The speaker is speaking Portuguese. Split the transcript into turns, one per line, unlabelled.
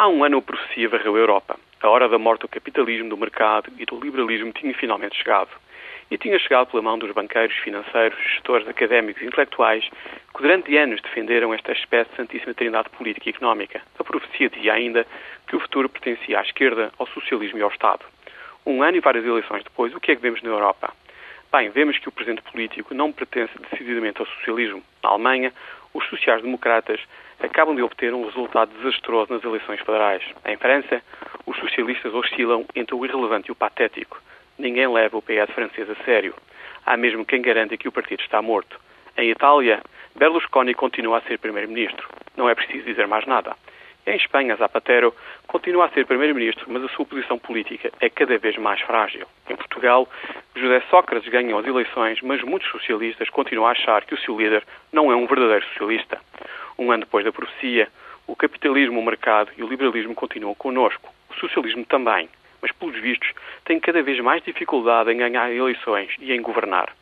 Há um ano a profecia varreu a Europa. A hora da morte do capitalismo, do mercado e do liberalismo tinha finalmente chegado. E tinha chegado pela mão dos banqueiros, financeiros, gestores, académicos e intelectuais que durante anos defenderam esta espécie de santíssima trindade política e económica. A profecia dizia ainda que o futuro pertencia à esquerda, ao socialismo e ao Estado. Um ano e várias eleições depois, o que é que vemos na Europa? Bem, vemos que o presente político não pertence decididamente ao socialismo. Na Alemanha, os sociais-democratas acabam de obter um resultado desastroso nas eleições federais. Em França, os socialistas oscilam entre o irrelevante e o patético. Ninguém leva o PS francês a sério. Há mesmo quem garanta que o partido está morto. Em Itália, Berlusconi continua a ser primeiro-ministro. Não é preciso dizer mais nada. Em Espanha, Zapatero continua a ser primeiro-ministro, mas a sua posição política é cada vez mais frágil. Em Portugal, José Sócrates ganhou as eleições, mas muitos socialistas continuam a achar que o seu líder não é um verdadeiro socialista. Um ano depois da profecia, o capitalismo, o mercado e o liberalismo continuam connosco. O socialismo também, mas pelos vistos tem cada vez mais dificuldade em ganhar eleições e em governar.